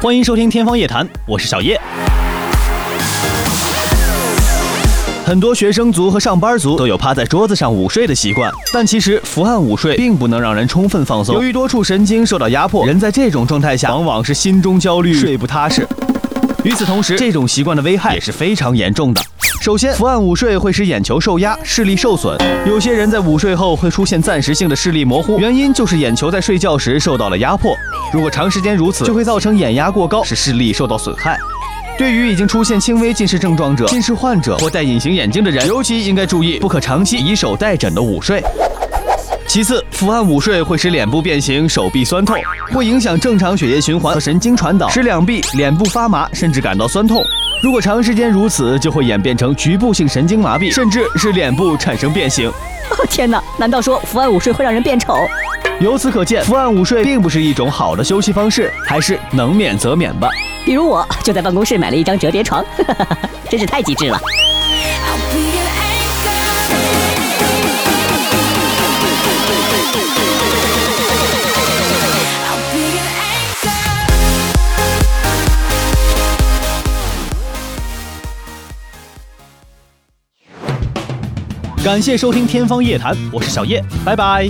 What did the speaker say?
欢迎收听《天方夜谭》，我是小叶。很多学生族和上班族都有趴在桌子上午睡的习惯，但其实伏案午睡并不能让人充分放松。由于多处神经受到压迫，人在这种状态下往往是心中焦虑，睡不踏实。与此同时，这种习惯的危害也是非常严重的。首先，伏案午睡会使眼球受压，视力受损。有些人在午睡后会出现暂时性的视力模糊，原因就是眼球在睡觉时受到了压迫。如果长时间如此，就会造成眼压过高，使视力受到损害。对于已经出现轻微近视症状者、近视患者或戴隐形眼镜的人，尤其应该注意，不可长期以手代枕的午睡。其次，伏案午睡会使脸部变形、手臂酸痛，会影响正常血液循环和神经传导，使两臂、脸部发麻，甚至感到酸痛。如果长时间如此，就会演变成局部性神经麻痹，甚至是脸部产生变形。哦天哪，难道说伏案午睡会让人变丑？由此可见，伏案午睡并不是一种好的休息方式，还是能免则免吧。比如我就在办公室买了一张折叠床，真是太机智了。感谢收听《天方夜谭》，我是小叶，拜拜。